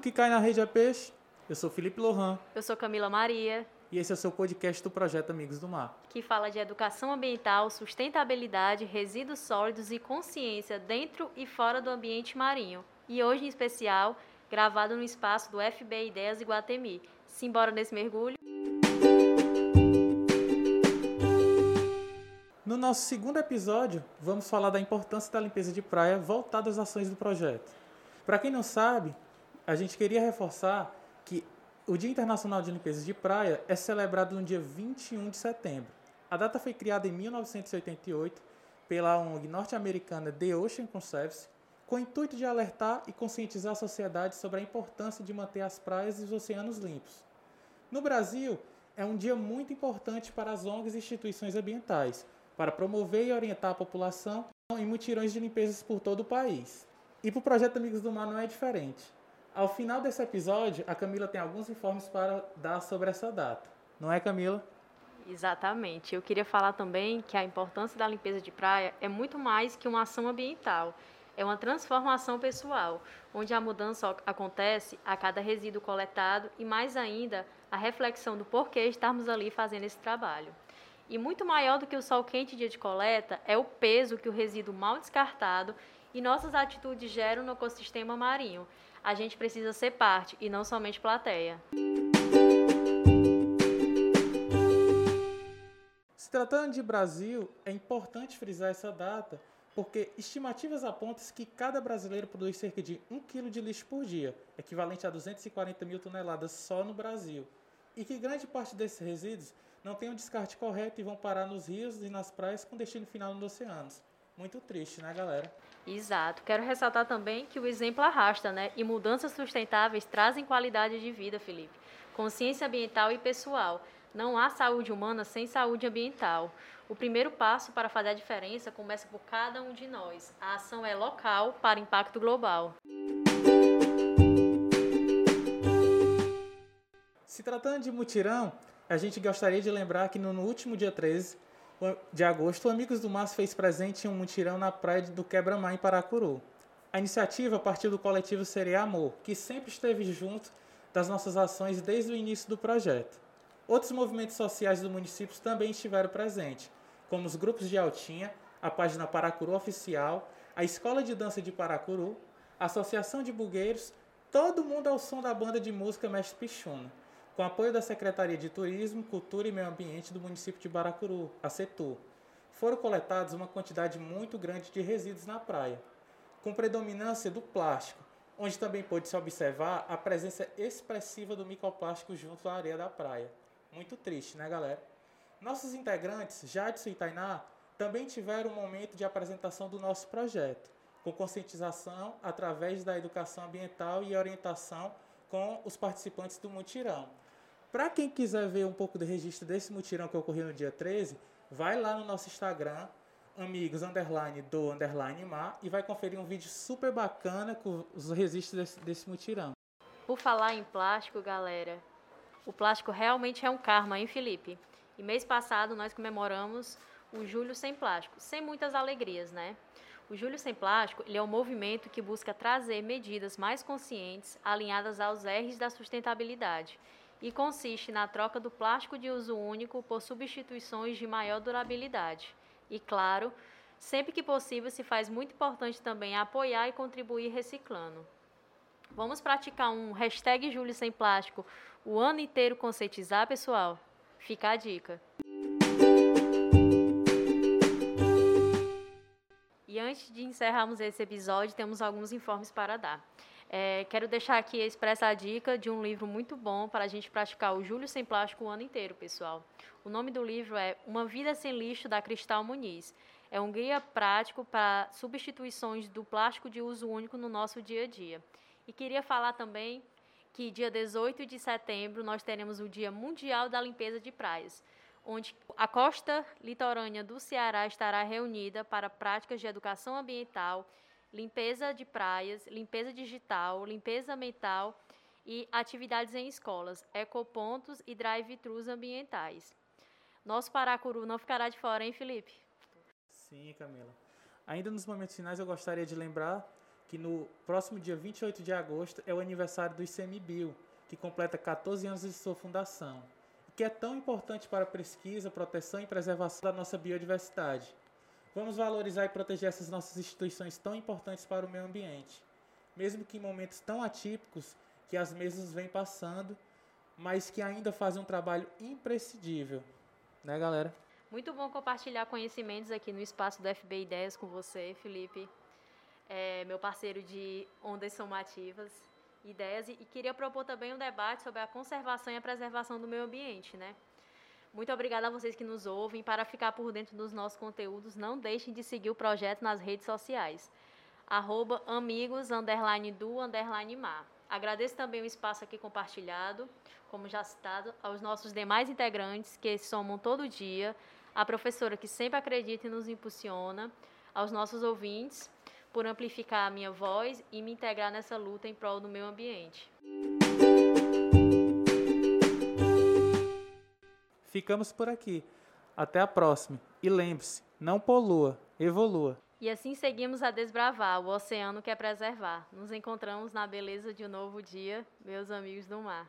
que cai na rede é peixe. Eu sou Felipe Lohan. Eu sou Camila Maria. E esse é o seu podcast do projeto Amigos do Mar. Que fala de educação ambiental, sustentabilidade, resíduos sólidos e consciência dentro e fora do ambiente marinho. E hoje, em especial, gravado no espaço do FB Ideias Iguatemi. Simbora nesse mergulho? No nosso segundo episódio, vamos falar da importância da limpeza de praia voltada às ações do projeto. Para quem não sabe, a gente queria reforçar que o Dia Internacional de Limpeza de Praia é celebrado no dia 21 de setembro. A data foi criada em 1988 pela ONG norte-americana The Ocean Conservancy, com o intuito de alertar e conscientizar a sociedade sobre a importância de manter as praias e os oceanos limpos. No Brasil, é um dia muito importante para as ONGs e instituições ambientais, para promover e orientar a população em mutirões de limpezas por todo o país. E para o projeto Amigos do Mar não é diferente. Ao final desse episódio, a Camila tem alguns informes para dar sobre essa data. Não é, Camila? Exatamente. Eu queria falar também que a importância da limpeza de praia é muito mais que uma ação ambiental. É uma transformação pessoal, onde a mudança acontece a cada resíduo coletado e, mais ainda, a reflexão do porquê estarmos ali fazendo esse trabalho. E muito maior do que o sol quente dia de coleta é o peso que o resíduo mal descartado e nossas atitudes geram no ecossistema marinho a gente precisa ser parte e não somente plateia. Se tratando de Brasil, é importante frisar essa data porque estimativas apontam que cada brasileiro produz cerca de 1 kg de lixo por dia, equivalente a 240 mil toneladas só no Brasil, e que grande parte desses resíduos não tem um descarte correto e vão parar nos rios e nas praias com destino final nos oceanos. Muito triste, né, galera? Exato. Quero ressaltar também que o exemplo arrasta, né? E mudanças sustentáveis trazem qualidade de vida, Felipe. Consciência ambiental e pessoal. Não há saúde humana sem saúde ambiental. O primeiro passo para fazer a diferença começa por cada um de nós. A ação é local para impacto global. Se tratando de mutirão, a gente gostaria de lembrar que no último dia 13 de agosto, o Amigos do Mar fez presente em um mutirão na praia do Quebra-Mar, em Paracuru. A iniciativa partiu do coletivo Seria Amor, que sempre esteve junto das nossas ações desde o início do projeto. Outros movimentos sociais do município também estiveram presentes, como os grupos de Altinha, a página Paracuru Oficial, a Escola de Dança de Paracuru, a Associação de Bugueiros, todo mundo ao som da banda de música Mestre Pichuna com apoio da Secretaria de Turismo, Cultura e Meio Ambiente do município de Baracuru, a Setur. Foram coletados uma quantidade muito grande de resíduos na praia, com predominância do plástico, onde também pôde se observar a presença expressiva do microplástico junto à areia da praia. Muito triste, né, galera? Nossos integrantes, Jadson e Tainá, também tiveram um momento de apresentação do nosso projeto, com conscientização através da educação ambiental e orientação com os participantes do mutirão. Para quem quiser ver um pouco do registro desse mutirão que ocorreu no dia 13, vai lá no nosso Instagram, amigos underline do underline mar, e vai conferir um vídeo super bacana com os registros desse, desse mutirão. Por falar em plástico, galera, o plástico realmente é um karma, hein, Felipe? E mês passado nós comemoramos o Julho Sem Plástico, sem muitas alegrias, né? O Julho Sem Plástico é um movimento que busca trazer medidas mais conscientes, alinhadas aos R's da sustentabilidade e consiste na troca do plástico de uso único por substituições de maior durabilidade. E claro, sempre que possível se faz muito importante também apoiar e contribuir reciclando. Vamos praticar um hashtag Julho Sem Plástico o ano inteiro conscientizar, pessoal? Fica a dica. Encerrarmos esse episódio, temos alguns informes para dar. É, quero deixar aqui expressa a dica de um livro muito bom para a gente praticar o Júlio Sem Plástico o ano inteiro, pessoal. O nome do livro é Uma Vida Sem Lixo, da Cristal Muniz. É um guia prático para substituições do plástico de uso único no nosso dia a dia. E queria falar também que dia 18 de setembro nós teremos o Dia Mundial da Limpeza de Praias, onde a costa litorânea do Ceará estará reunida para práticas de educação ambiental limpeza de praias, limpeza digital, limpeza mental e atividades em escolas, ecopontos e drive-thrus ambientais. Nosso Paracuru não ficará de fora, hein, Felipe? Sim, Camila. Ainda nos momentos finais, eu gostaria de lembrar que no próximo dia 28 de agosto é o aniversário do ICMBio, que completa 14 anos de sua fundação, que é tão importante para a pesquisa, proteção e preservação da nossa biodiversidade. Vamos valorizar e proteger essas nossas instituições tão importantes para o meio ambiente, mesmo que em momentos tão atípicos que as mesas vêm passando, mas que ainda fazem um trabalho imprescindível, né, galera? Muito bom compartilhar conhecimentos aqui no espaço do FB Ideias com você, Felipe, é, meu parceiro de ondas somativas, ideias, e, e queria propor também um debate sobre a conservação e a preservação do meio ambiente, né? Muito obrigada a vocês que nos ouvem. Para ficar por dentro dos nossos conteúdos, não deixem de seguir o projeto nas redes sociais. Arroba amigos, underline do, underline mar. Agradeço também o espaço aqui compartilhado, como já citado, aos nossos demais integrantes que somam todo dia, a professora que sempre acredita e nos impulsiona, aos nossos ouvintes, por amplificar a minha voz e me integrar nessa luta em prol do meio ambiente. Ficamos por aqui. Até a próxima. E lembre-se, não polua, evolua. E assim seguimos a desbravar o oceano quer preservar. Nos encontramos na beleza de um novo dia, meus amigos do mar.